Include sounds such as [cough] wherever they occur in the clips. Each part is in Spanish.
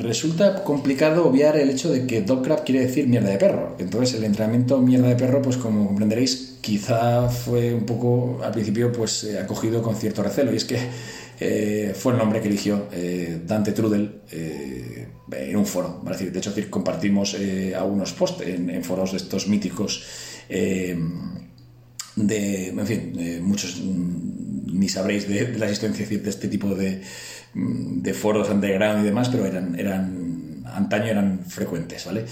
resulta complicado obviar el hecho de que dogcraft quiere decir mierda de perro. Entonces el entrenamiento mierda de perro, pues como comprenderéis, quizá fue un poco al principio pues eh, acogido con cierto recelo. Y es que eh, fue el nombre que eligió eh, Dante Trudel en un foro. De hecho, compartimos algunos posts en, foros de estos míticos. de, en fin, muchos mm, ni sabréis de, la existencia de este tipo de, de foros underground y demás, pero eran, eran antaño eran frecuentes, ¿vale?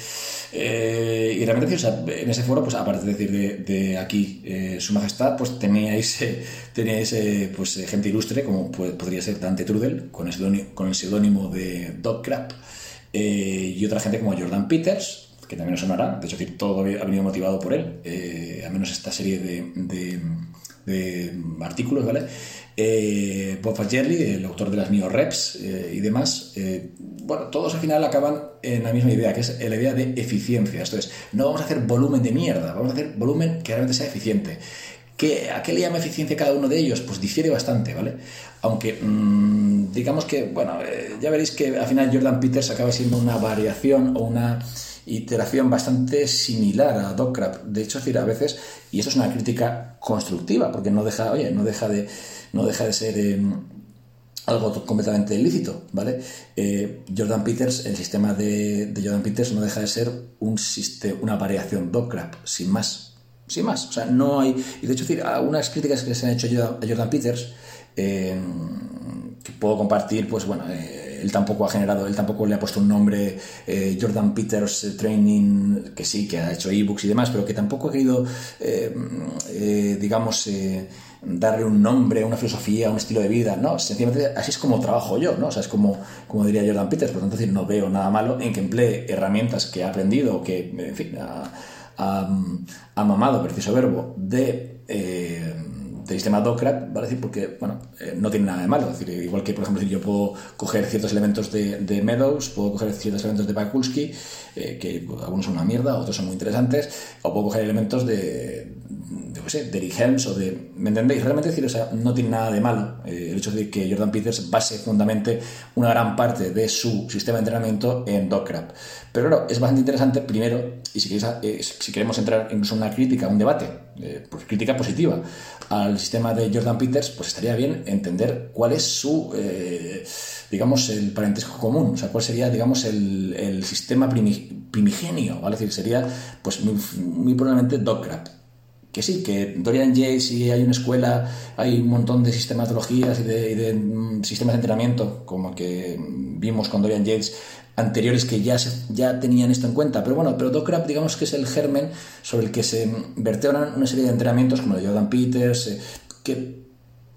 Eh, y realmente, en ese foro, pues aparte de decir de, aquí eh, Su Majestad, pues teníais, eh, teníais pues, gente ilustre, como podría ser Dante Trudel, con el, seudónimo de Dogcrap, y otra gente como Jordan Peters, que también os sonará, de hecho, todo ha venido motivado por él, al menos esta serie de, de artículos, ¿vale? eh, Bob el autor de las Neo Reps eh, y demás, eh, bueno, todos al final acaban en la misma idea, que es la idea de eficiencia. Esto es, no vamos a hacer volumen de mierda, vamos a hacer volumen que realmente sea eficiente. ¿Qué, ¿A qué le llama eficiencia cada uno de ellos? Pues difiere bastante, ¿vale? Aunque mm, digamos que, bueno, eh, ya veréis que al final Jordan Peters acaba siendo una variación o una iteración bastante similar a Dockrap. De hecho, decir, a veces, y eso es una crítica constructiva, porque no deja, oye, no deja de no deja de ser em, algo completamente ilícito, ¿vale? Eh, Jordan Peters, el sistema de, Jordan Peters no deja de ser un sistema, una variación Dockrap, sin más, sin más, o sea, no hay, y de hecho, decir, algunas críticas que se han hecho a Jordan Peters, em, que puedo compartir, pues bueno, eh, él tampoco ha generado, él tampoco le ha puesto un nombre eh, Jordan Peters Training, que sí, que ha hecho ebooks y demás, pero que tampoco ha querido, em, digamos, darle un nombre, una filosofía, un estilo de vida, no, sencillamente así es como trabajo yo, ¿no? O sea, es como, como diría Jordan Peters, por lo tanto, no veo nada malo en que emplee herramientas que ha aprendido que, en fin, ha, mamado, preciso verbo, de... Del sistema Docker, ¿vale? porque, bueno, eh, no tiene nada de malo. Es decir, igual que, por ejemplo, yo puedo coger ciertos elementos de, de Meadows, puedo coger ciertos elementos de Bakulski, eh, que algunos son una mierda, otros son muy interesantes, o puedo coger elementos de, de, de Eric Helms o de... ¿Me entendéis? Realmente decir, o sea, no tiene nada de malo eh, el hecho de que Jordan Peters base fundamentalmente una gran parte de su sistema de entrenamiento en Dockrap. Pero claro, es bastante interesante, primero, y si, eh, si queremos entrar incluso en una crítica, un debate, eh, pues crítica positiva al sistema de Jordan Peters, pues estaría bien entender cuál es su, digamos, el parentesco común, o sea, cuál sería, digamos, el, el sistema primigenio, ¿vale? Decir, sería, pues, muy, muy probablemente Dockrap que sí, que Dorian Yates sí hay una escuela, hay un montón de sistematologías y de, mm, sistemas de entrenamiento, como que vimos con Dorian Yates anteriores que ya, ya tenían esto en cuenta. Pero bueno, pero Dockrap digamos que es el germen sobre el que se vertebran una serie de entrenamientos como el de Jordan Peters, eh, que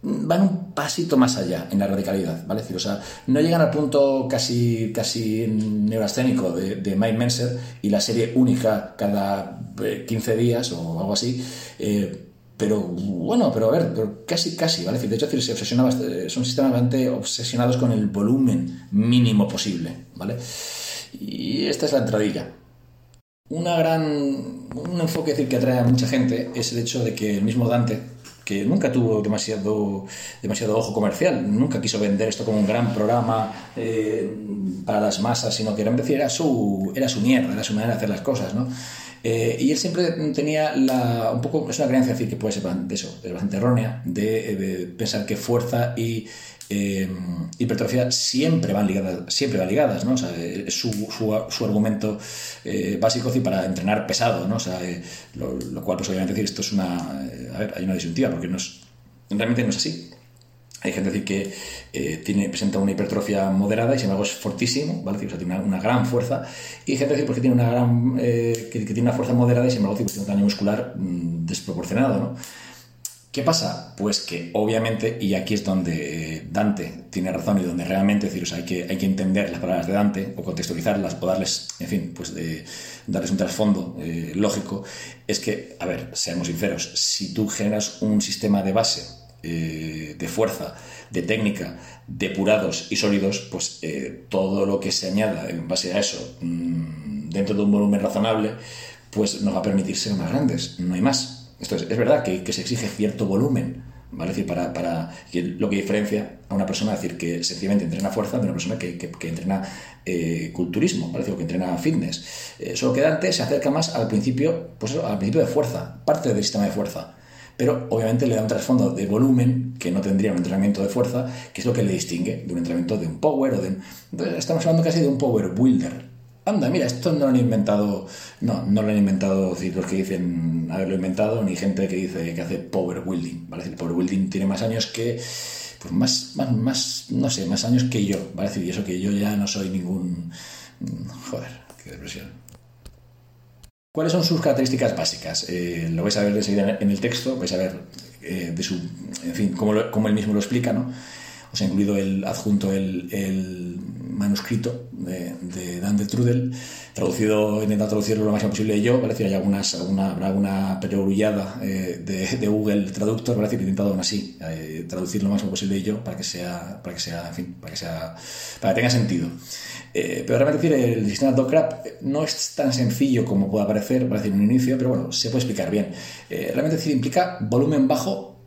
van un pasito más allá en la radicalidad, ¿vale? o sea, no llegan al punto casi, casi neurasténico de, de Mike Menser y la serie única cada 15 eh, días o algo así, eh, pero bueno, pero a ver, casi, casi, ¿vale? De hecho, se obsesiona son sistemas bastante obsesionados con el volumen mínimo posible, ¿vale? Y esta es la entradilla. Una gran, un enfoque decir, que atrae a mucha gente es el hecho de que el mismo Dante, que nunca tuvo demasiado, demasiado ojo comercial, nunca quiso vender esto como un gran programa eh, para las masas, sino que era su, era su mierda, era su manera de hacer las cosas, ¿no? Eh, y él siempre tenía la, un poco, es una creencia decir que puede ser de eso, bastante errónea, de, pensar que fuerza y eh, hipertrofia siempre van ligadas, siempre van ligadas, ¿no? O sea, es su, su, argumento eh, básico para entrenar pesado, ¿no? O sea, lo, cual, pues obviamente decir, esto es una, a ver, hay una disyuntiva, porque no es, realmente no es así. Hay gente que eh, tiene, presenta una hipertrofia moderada y sin embargo es fortísimo, ¿vale? O sea, tiene una, gran fuerza. Y hay gente decir porque tiene una gran, eh, que, tiene una fuerza moderada y sin embargo tiene un daño muscular mm, desproporcionado, ¿no? ¿Qué pasa? Pues que obviamente, y aquí es donde eh, Dante tiene razón y donde realmente decir, o sea, hay, que, hay que entender las palabras de Dante o contextualizarlas o darles, en fin, pues de, darles un trasfondo lógico, es que, a ver, seamos sinceros, si tú generas un sistema de base eh, de fuerza, de técnica, depurados y sólidos, pues eh, todo lo que se añada en base a eso mm, dentro de un volumen razonable, pues nos va a permitir ser más grandes, no hay más. Esto es, verdad que, se exige cierto volumen ¿vale? decir, para, para lo que diferencia a una persona, decir, que sencillamente entrena fuerza de una persona que, que, entrena eh, culturismo, ¿vale? decir, que entrena fitness. Solo que Dante se acerca más al principio, pues al principio de fuerza, parte del sistema de fuerza. Pero obviamente le da un trasfondo de volumen que no tendría un entrenamiento de fuerza, que es lo que le distingue de un entrenamiento de un power o de Entonces estamos hablando casi de un power builder, anda, mira, esto no lo han inventado, no, no lo han inventado los que dicen haberlo inventado, ni gente que dice que hace power building, ¿vale? El power building tiene más años que, pues más, más, más, no sé, más años que yo, ¿vale? y eso que yo ya no soy ningún, joder, qué depresión. ¿Cuáles son sus características básicas? Eh, lo vais a ver enseguida en el texto, vais a ver eh, de su, en fin, cómo, cómo él mismo lo explica, ¿no? Os he incluido el adjunto el, manuscrito de, Dan de Trudel, traducido, intentado traducirlo lo máximo posible yo, ¿vale? hay algunas, alguna, habrá alguna perogrullada eh, de, Google Traductor, ¿vale? he intentado aún así eh, traducir lo máximo posible yo para que sea, para que sea, en fin, para que sea, para que tenga sentido. Eh, pero realmente decir, el sistema Dockrap no es tan sencillo como puede parecer, parece en un inicio, pero bueno, se puede explicar bien. realmente decir, implica volumen bajo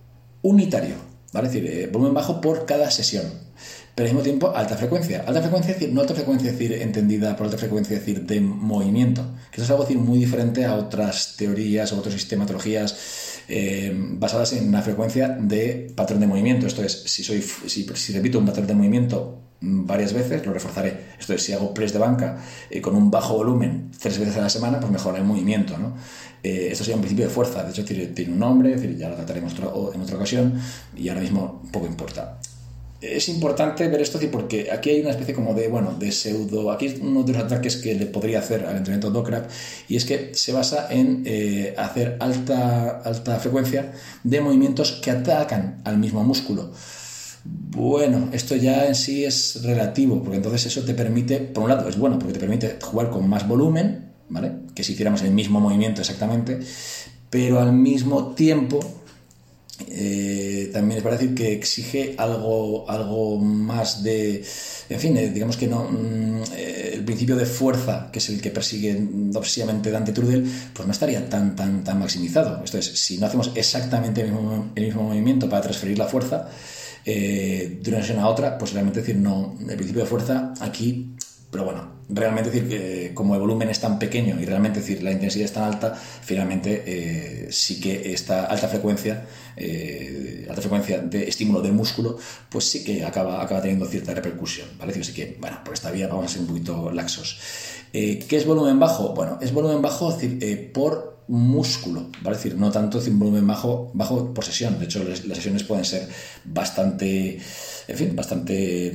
unitario. ¿Vale? Es decir, eh, volumen bajo por cada sesión. Pero al mismo tiempo, alta frecuencia. Alta frecuencia, es decir, no alta frecuencia, es decir, entendida por alta frecuencia, es decir, de movimiento. Que eso es algo decir, muy diferente a otras teorías o otras sistematologías eh, basadas en una frecuencia de patrón de movimiento. Esto es, si, soy, si, repito un patrón de movimiento varias veces, lo reforzaré. Esto es, si hago press de banca eh, con un bajo volumen tres veces a la semana, pues mejora el movimiento. ¿no? Eh, esto sería un principio de fuerza, de hecho tiene un nombre, ya lo trataremos en otra ocasión y ahora mismo poco importa. Es importante ver esto porque aquí hay una especie como de, bueno, de pseudo... Aquí es uno de los ataques que le podría hacer al entrenamiento Dockrap y es que se basa en eh, hacer alta, alta frecuencia de movimientos que atacan al mismo músculo. Bueno, esto ya en sí es relativo, porque entonces eso te permite, por un lado, es bueno, porque te permite jugar con más volumen, ¿vale? Que si hiciéramos el mismo movimiento exactamente, pero al mismo tiempo eh, también es para decir que exige algo, algo más de, en fin, eh, digamos que no, mm, eh, el principio de fuerza, que es el que persigue obsesivamente Dante Trudel, pues no estaría tan, tan, tan maximizado. Esto es, si no hacemos exactamente el mismo, el mismo movimiento para transferir la fuerza, de una sesión a otra, pues realmente decir, no, el principio de fuerza aquí, pero bueno, realmente decir que como el volumen es tan pequeño y realmente decir la intensidad es tan alta, finalmente eh, sí que esta alta frecuencia, eh, alta frecuencia de estímulo del músculo, pues sí que acaba, acaba teniendo cierta repercusión, ¿vale? Así que, bueno, por esta vía vamos a ser un poquito laxos. ¿Qué es volumen bajo? Bueno, es volumen bajo decir, por músculo, ¿vale? decir, no tanto un volumen bajo, bajo por sesión. De hecho, las, sesiones pueden ser bastante, en fin, bastante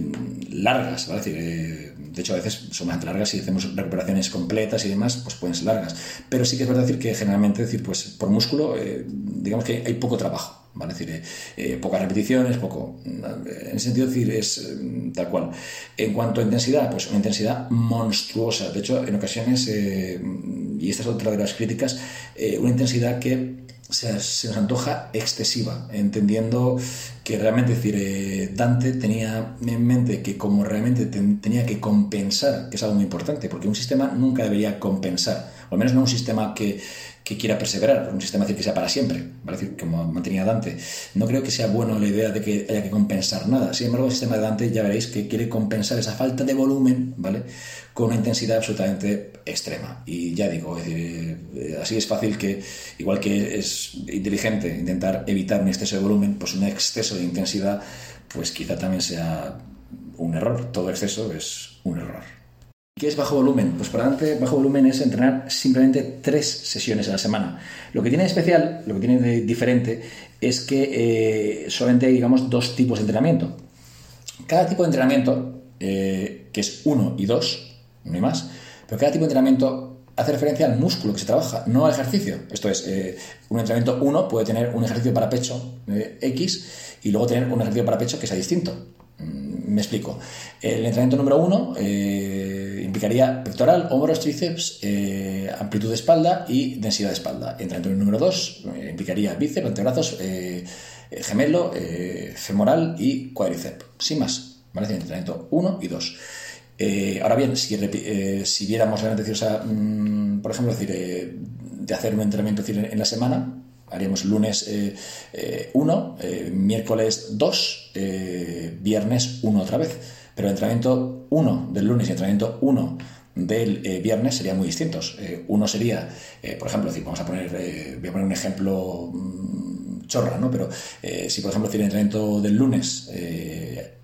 largas, ¿vale? eh, de hecho, a veces son más largas si hacemos recuperaciones completas y demás, pues pueden ser largas. Pero sí que es verdad decir que generalmente, decir, pues por músculo, eh, digamos que hay poco trabajo. ¿vale? decir, eh, eh, pocas repeticiones, poco. En ese sentido, decir, es eh, tal cual. En cuanto a intensidad, pues una intensidad monstruosa. De hecho, en ocasiones, y esta es otra de las críticas, una intensidad que se, nos antoja excesiva, entendiendo que realmente, decir, Dante tenía en mente que como realmente tenía que compensar, que es algo muy importante, porque un sistema nunca debería compensar, o al menos no un sistema que que quiera perseverar, un sistema que sea para siempre, ¿vale? como mantenía Dante. No creo que sea bueno la idea de que haya que compensar nada. Sin embargo, el sistema de Dante ya veréis que quiere compensar esa falta de volumen, ¿vale? Con una intensidad absolutamente extrema. Y ya digo, eh, así es fácil que, igual que es inteligente intentar evitar un exceso de volumen, pues un exceso de intensidad, pues quizá también sea un error. Todo exceso es un error. ¿Qué es bajo volumen? Pues para adelante, bajo volumen es entrenar simplemente tres sesiones a la semana. Lo que tiene de especial, lo que tiene de diferente, es que eh, solamente hay, digamos, dos tipos de entrenamiento. Cada tipo de entrenamiento, eh, que es uno y dos, no hay más, pero cada tipo de entrenamiento hace referencia al músculo que se trabaja, no al ejercicio. Esto es, eh, un entrenamiento uno puede tener un ejercicio para pecho X y luego tener un ejercicio para pecho que sea distinto. Me explico. El entrenamiento número uno implicaría pectoral, hombros, tríceps, eh, amplitud de espalda y densidad de espalda. Entrenamiento número 2 eh, implicaría bíceps, antebrazos, eh, gemelo, femoral y cuádriceps. Sin más. ¿vale? Entrenamiento 1 y 2. ahora bien, si, si viéramos decir, o sea, mm, por ejemplo, decir, de hacer un entrenamiento en la semana, haríamos lunes 1, miércoles 2, viernes 1 otra vez. Pero el entrenamiento 1 del lunes y el entrenamiento 1 del viernes serían muy distintos. uno sería, por ejemplo, vamos a poner, voy a poner un ejemplo mm, chorra, ¿no? Pero si, por ejemplo, el entrenamiento del lunes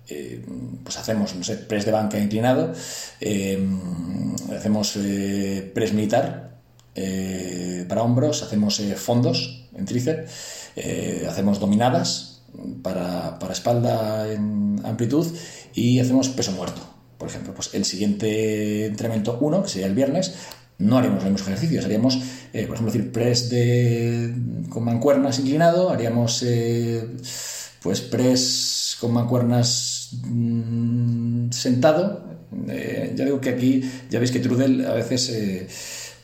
eh, pues hacemos, no sé, press de banca inclinado, eh, hacemos eh, press militar para hombros, hacemos fondos en tríceps, hacemos dominadas para, para, espalda en amplitud y hacemos peso muerto. Por ejemplo, pues el siguiente entrenamiento 1, que sería el viernes, no haríamos los mismos ejercicios, haríamos, por ejemplo, decir, press de, con mancuernas inclinado, haríamos pues press con mancuernas Mm, sentado. Eh, ya digo que aquí, ya veis que Trudel a veces eh,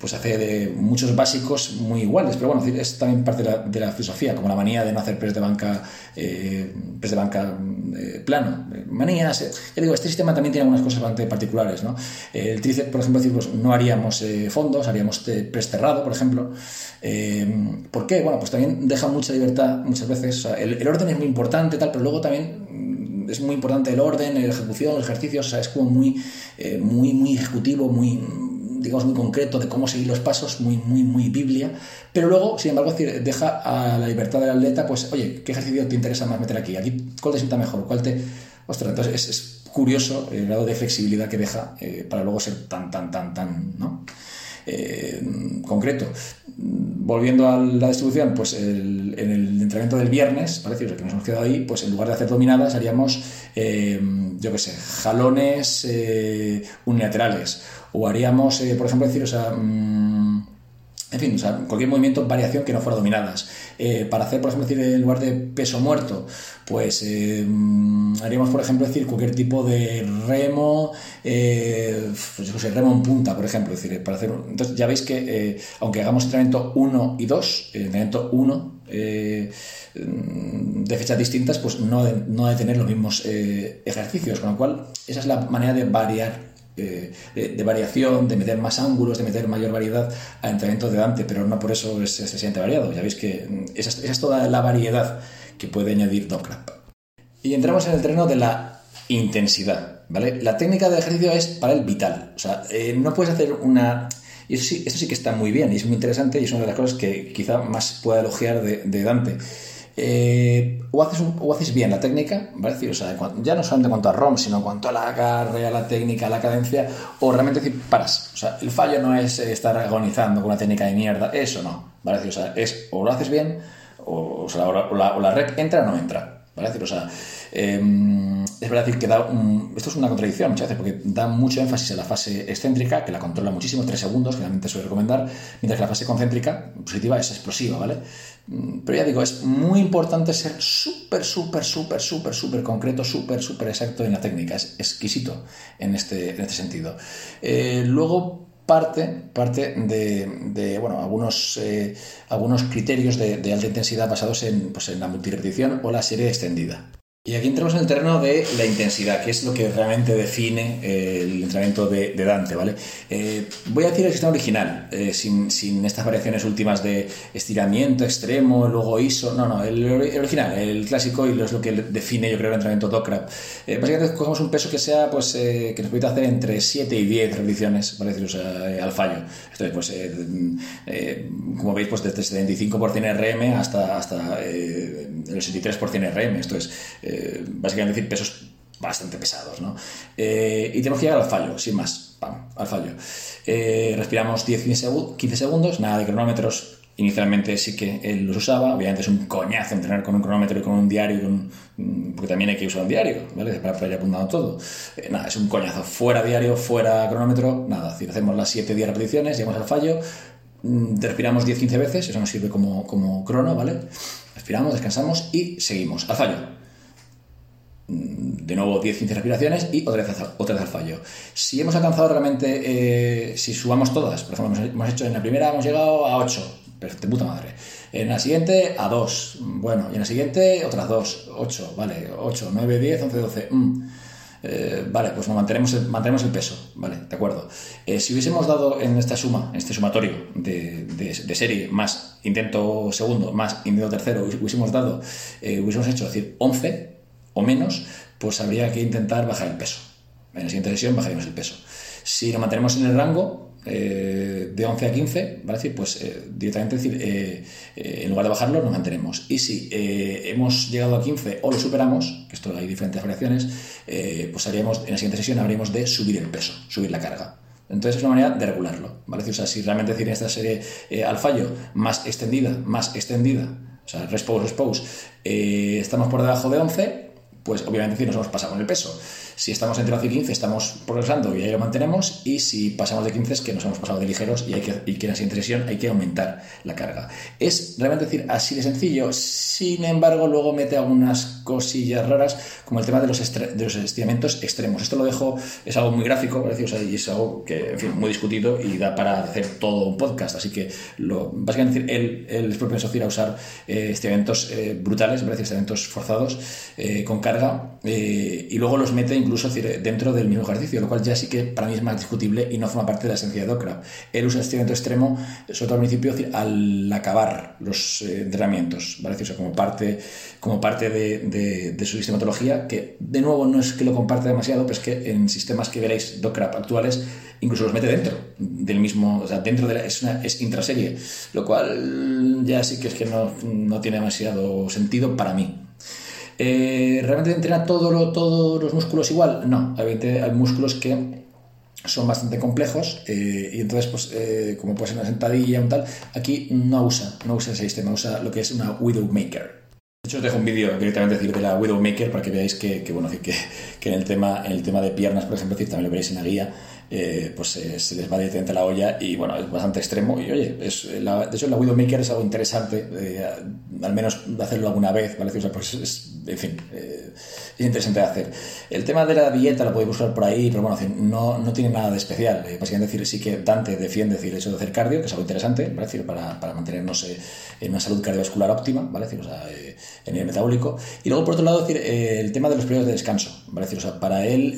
pues hace de muchos básicos muy iguales, pero bueno, es también parte de la, filosofía, como la manía de no hacer press de banca, eh, de banca plano. Manías, ya digo, este sistema también tiene algunas cosas bastante particulares, ¿no? el tríceps, por ejemplo, pues no haríamos fondos, haríamos press cerrado, por ejemplo. ¿Por qué? Bueno, pues también deja mucha libertad muchas veces. el, orden es muy importante, tal, pero luego también es muy importante el orden, la ejecución, el ejercicio, o sea, es como muy, eh, muy, muy ejecutivo, muy, digamos, muy concreto de cómo seguir los pasos, muy, muy, muy biblia, pero luego, sin embargo, deja a la libertad del atleta, pues, oye, ¿qué ejercicio te interesa más meter aquí? Aquí, ¿cuál te sienta mejor? ¿Cuál te...? Ostras, entonces es, curioso el grado de flexibilidad que deja eh, para luego ser tan, tan, tan, tan, ¿no? Eh, concreto. Volviendo a la distribución, pues en el entrenamiento del viernes, parece que nos hemos quedado ahí, pues en lugar de hacer dominadas haríamos, eh, yo qué sé, jalones unilaterales. O haríamos, por ejemplo, decir, o sea, mm, en fin, o sea, cualquier movimiento, variación que no fuera dominadas. Eh, para hacer, por ejemplo, decir, en lugar de peso muerto, pues eh, haríamos, por ejemplo, decir cualquier tipo de remo, eh, pues, remo en punta, por ejemplo. decir, para hacer, entonces ya veis que, aunque hagamos entrenamiento 1 y 2, el entrenamiento 1 de fechas distintas, pues no, no ha de tener los mismos ejercicios, con lo cual esa es la manera de variar eh, de, variación, de meter más ángulos, de meter mayor variedad al entrenamiento de Dante, pero no por eso es excesivamente variado. Ya veis que mm, esa, es toda la variedad que puede añadir Dockrap. Y entramos en el terreno de la intensidad, ¿vale? La técnica del ejercicio es para el vital, o sea, eh, no puedes hacer una... Y eso sí, eso sí que está muy bien y es muy interesante y es una de las cosas que quizá más pueda elogiar de Dante eh, o, haces o haces bien la técnica, ¿vale? Ya no solamente en cuanto a ROM, sino en cuanto a la agarre, a la técnica, la cadencia, o realmente decir, paras. O sea, el fallo no es estar agonizando con una técnica de mierda, eso no, ¿vale? O sea, es o lo haces bien, o, la, o la, rec entra o no entra, ¿vale? Decir, o sea, em, es verdad que da esto es una contradicción muchas veces porque da mucho énfasis en la fase excéntrica, que la controla muchísimo, 3 segundos, generalmente suele recomendar, mientras que la fase concéntrica, positiva, es explosiva, ¿vale? Mm, pero ya digo, es muy importante ser súper, súper, súper, súper, súper concreto, súper, súper exacto en la técnica. Es exquisito en este, en este sentido. Eh, luego parte, parte de, bueno, algunos, eh, algunos criterios de, alta intensidad basados en, pues, en la multirepetición o la serie extendida. Y aquí entramos en el terreno de la intensidad, que es lo que realmente define eh, el entrenamiento de, Dante, ¿vale? Eh, voy a decir el sistema original, eh, sin, estas variaciones últimas de estiramiento extremo, luego ISO, no, no, el, original, el clásico y es lo que define, yo creo, el entrenamiento Dockrap. básicamente cogemos un peso que sea, pues, que nos permita hacer entre 7 y 10 repeticiones, ¿vale? Decir, o sea, al fallo. Esto es, pues, como veis, pues desde 75 por RM hasta, hasta el 63 por RM, esto es eh, básicamente decir pesos bastante pesados, ¿no? Eh, y tenemos que llegar al fallo, sin más, pam, al fallo. Eh, respiramos 10-15 segundos, nada de cronómetros. Inicialmente sí que él los usaba, obviamente es un coñazo entrenar con un cronómetro y con un diario, porque también hay que usar un diario, ¿vale? Para, ir apuntando todo. nada, es un coñazo, fuera diario, fuera cronómetro, nada, si hacemos las 7-10 repeticiones, llegamos al fallo, mm, respiramos 10-15 veces, eso nos sirve como, como crono, ¿vale? Respiramos, descansamos y seguimos al fallo de nuevo 10-15 respiraciones y otra vez, otra vez al fallo. Si hemos alcanzado realmente, eh, si subamos todas, por ejemplo, hemos hecho en la primera, hemos llegado a 8, de puta madre. En la siguiente a 2, bueno, y en la siguiente otras 2, 8, vale, 8, 9, 10, 11, 12. Eh, vale, pues mantenemos el, mantenemos el peso, vale, de acuerdo. Eh, si hubiésemos dado en esta suma, en este sumatorio de, de, serie más intento segundo más intento tercero, hubiésemos dado, hubiésemos hecho, decir, 11 o menos, pues habría que intentar bajar el peso. En la siguiente sesión bajaremos el peso. Si lo mantenemos en el rango, eh, de 11 a 15, ¿vale? Pues eh, directamente decir, eh, en lugar de bajarlo, nos mantenemos. Y si hemos llegado a 15 o lo superamos, que esto hay diferentes variaciones, pues haríamos, en la siguiente sesión habríamos de subir el peso, subir la carga. Entonces es una manera de regularlo, ¿vale? O sea, si realmente decir en esta serie al fallo más extendida, más extendida, o sea, respose, respose, estamos por debajo de 11, pues obviamente si nos hemos pasado con el peso. Si estamos entre 12 y 15 estamos progresando y ahí lo mantenemos y si pasamos de 15 es que nos hemos pasado de ligeros y, hay que, y que en la hay que aumentar la carga. Es realmente decir así de sencillo, sin embargo luego mete algunas cosillas raras como el tema de los, de los estiramientos extremos. Esto lo dejo, es algo muy gráfico y es algo que, en fin, muy discutido y da para hacer todo un podcast, así que básicamente él, él es propenso a usar eh, estiramientos eh, brutales, estiramientos forzados eh, con carga y luego los mete incluso dentro del mismo ejercicio, lo cual ya sí que para mí es más discutible y no forma parte de la esencia de Docra. Él usa estiramiento extremo, sobre todo al principio, al acabar los eh, entrenamientos, ¿vale? O sea, como parte, como parte de, su sistematología, que de nuevo no es que lo comparte demasiado, pero es que en sistemas que veréis Docra actuales, incluso los mete dentro del mismo, o sea, dentro de la, es, una, es intraserie, lo cual ya sí que es que no, no tiene demasiado sentido para mí. Eh, ¿Realmente entrena todo todos los músculos igual? No, hay músculos que son bastante complejos eh, y entonces, pues, eh, como puede ser una sentadilla o tal, aquí no usa, no usa ese sistema, usa lo que es una Widowmaker. De hecho, os dejo un vídeo directamente de la Widowmaker para que veáis que, bueno, que, que, en, el tema, en el tema de piernas, por ejemplo, también lo veréis en la guía, pues se les va directamente la olla y bueno, es bastante extremo. Y oye, de hecho la Widowmaker es algo interesante, al menos hacerlo alguna vez, ¿vale? O sea, pues es, en fin, es interesante de hacer. El tema de la dieta lo podéis buscar por ahí, pero bueno, no, no tiene nada de especial. básicamente decir, sí que Dante defiende decir, el hecho de hacer cardio, que es algo interesante, ¿vale? para, para mantenernos en una salud cardiovascular óptima, ¿vale? Decir, o sea, en el metabólico. Y luego, por otro lado, decir, el tema de los periodos de descanso, ¿vale? Decir, o sea, para él,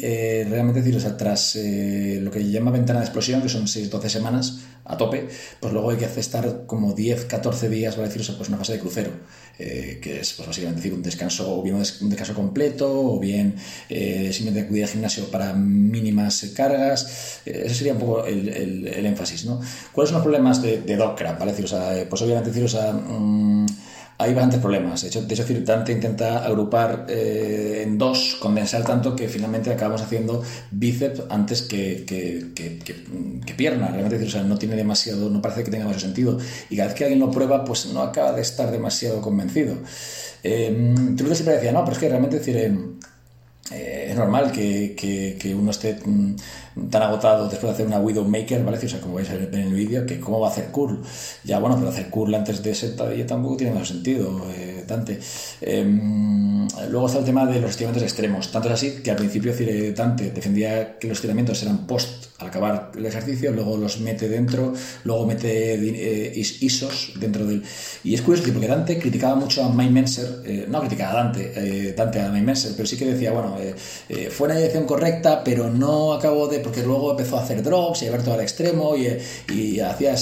realmente decir, o sea, tras lo que llama ventana de explosión, que son 6-12 semanas a tope, pues luego hay que estar como 10-14 días, para decir, pues una fase de crucero, eh, que es pues, básicamente decir un descanso, o bien un descanso completo, o bien eh, simplemente acudir al gimnasio para mínimas cargas. Eh, ese sería un poco el, el, énfasis, ¿no? ¿Cuáles son los problemas de, de Docker? Para decir, o sea, pues obviamente decir, o sea, mm, hay bastantes problemas. De hecho, de hecho Dante intenta agrupar eh, en dos, condensar tanto que finalmente acabamos haciendo bíceps antes que, que, que, pierna. Realmente, o sea, no tiene demasiado, no parece que tenga demasiado sentido. Y cada vez que alguien lo prueba, pues no acaba de estar demasiado convencido. Eh, Trude siempre decía, no, pero es que realmente decir, eh, es normal que, que, uno esté mm, tan agotado después de hacer una Widowmaker, ¿vale? O sea, como vais a ver en el vídeo, que cómo va a hacer curl. Ya, bueno, pero hacer curl antes de sentadilla tampoco tiene más sentido, eh, Dante. Em, luego está el tema de los estiramientos extremos. Tanto es así que al principio Dante defendía que los estiramientos eran post al acabar el ejercicio, luego los mete dentro, luego mete eh, ISOs dentro del... Y es curioso porque Dante criticaba mucho a Mike Menser, eh, no criticaba a Dante, Dante a Mike Menser, pero sí que decía, bueno, fue una dirección correcta, pero no acabó de porque luego empezó a hacer drops y a llevar todo al extremo y, y hacía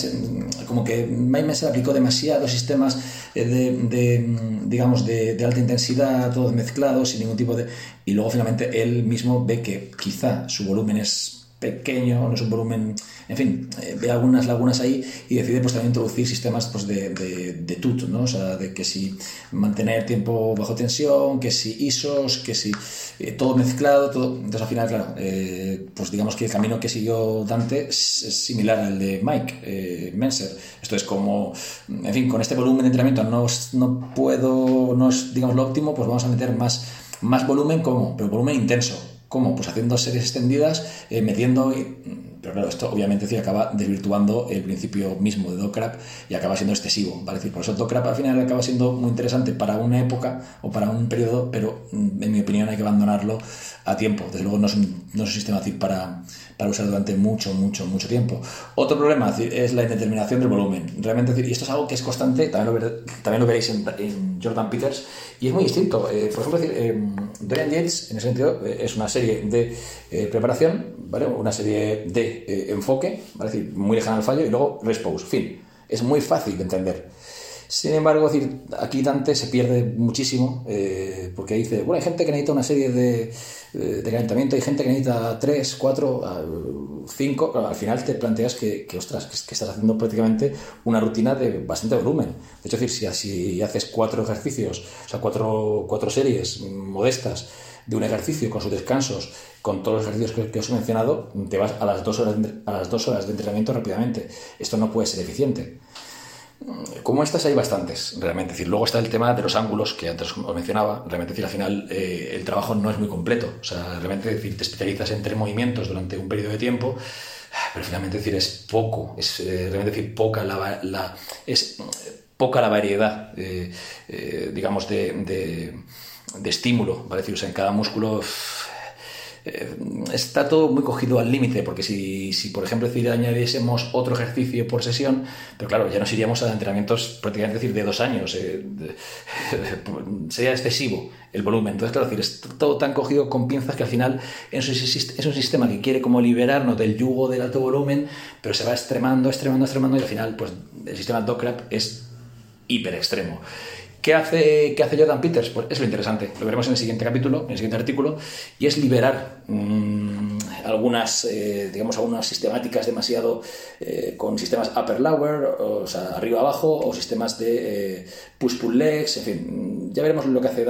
como que Maimen se aplicó demasiados sistemas de, de digamos, de, de, alta intensidad, todos mezclados, sin ningún tipo de... Y luego finalmente él mismo ve que quizá su volumen es pequeño, no es un volumen, en fin, eh, ve algunas lagunas ahí y decide pues también introducir sistemas pues, de, de, de TUT, ¿no? O sea, de que si mantener tiempo bajo tensión, que si ISOs, que si eh, todo mezclado, todo. Entonces al final, claro, eh, pues digamos que el camino que siguió Dante es, similar al de Mike Menser. Esto es como, en fin, con este volumen de entrenamiento no, no puedo, no es digamos lo óptimo, pues vamos a meter más, más volumen como, pero volumen intenso ¿Cómo? Pues haciendo series extendidas, eh, metiendo pero claro, esto obviamente sí acaba desvirtuando el principio mismo de Dockrap y acaba siendo excesivo. ¿vale? decir, por eso Dockrap al final acaba siendo muy interesante para una época o para un periodo, pero mm, en mi opinión hay que abandonarlo a tiempo. Desde luego no es un, no es un sistema para, para usar durante mucho, mucho, mucho tiempo. Otro problema es la indeterminación del volumen. Realmente, y esto es algo que es constante, también lo, también lo veréis en, Jordan Peters, y es muy distinto. Eh, por ejemplo, decir, eh, Dorian Yates, en ese sentido, eh, es una serie de eh, preparación, ¿vale? una serie de enfoque, ¿vale? decir, muy lejana al fallo, y luego respose, fin. Es muy fácil de entender. Sin embargo, decir, aquí Dante se pierde muchísimo eh, porque dice, bueno, hay gente que necesita una serie de, de calentamiento, hay gente que necesita 3, 4, 5. al final te planteas que, que ostras, que, estás haciendo prácticamente una rutina de bastante volumen. De hecho, decir, si, si haces cuatro ejercicios, o sea, cuatro, cuatro series modestas de un ejercicio con sus descansos, con todos los ejercicios que, os he mencionado, te vas a las, dos horas a las dos horas de entrenamiento rápidamente. Esto no puede ser eficiente. Como estas hay bastantes, realmente. decir, luego está el tema de los ángulos, que antes os mencionaba. Realmente, decir, al final eh, el trabajo no es muy completo. O sea, realmente decir, te especializas entre movimientos durante un periodo de tiempo, pero finalmente decir, es poco. Es eh, realmente decir, poca la, es poca la variedad, eh, digamos, de, de, estímulo. ¿vale? Decir, o sea, en cada músculo eh, está todo muy cogido al límite, porque si, si, por ejemplo, decir, añadiésemos otro ejercicio por sesión, pero claro, ya nos iríamos a entrenamientos prácticamente decir, de dos años, eh, [laughs] sería excesivo el volumen. Entonces, claro, decir, es todo tan cogido con pinzas que al final es un, es un sistema que quiere como liberarnos del yugo del alto volumen, pero se va extremando, extremando, extremando, y al final, pues el sistema Dockrap es hiper extremo. ¿Qué hace, qué hace Jordan Peters? Pues es lo interesante, lo veremos en el siguiente capítulo, en el siguiente artículo, y es liberar mm, algunas, eh, digamos, algunas sistemáticas demasiado eh, con sistemas upper-lower, o sea, arriba-abajo, o sistemas de eh, push-pull legs, en fin, ya veremos lo que hace,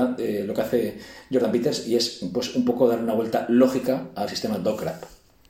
lo que hace Jordan Peters, y es pues, un poco dar una vuelta lógica al sistema Dockrap.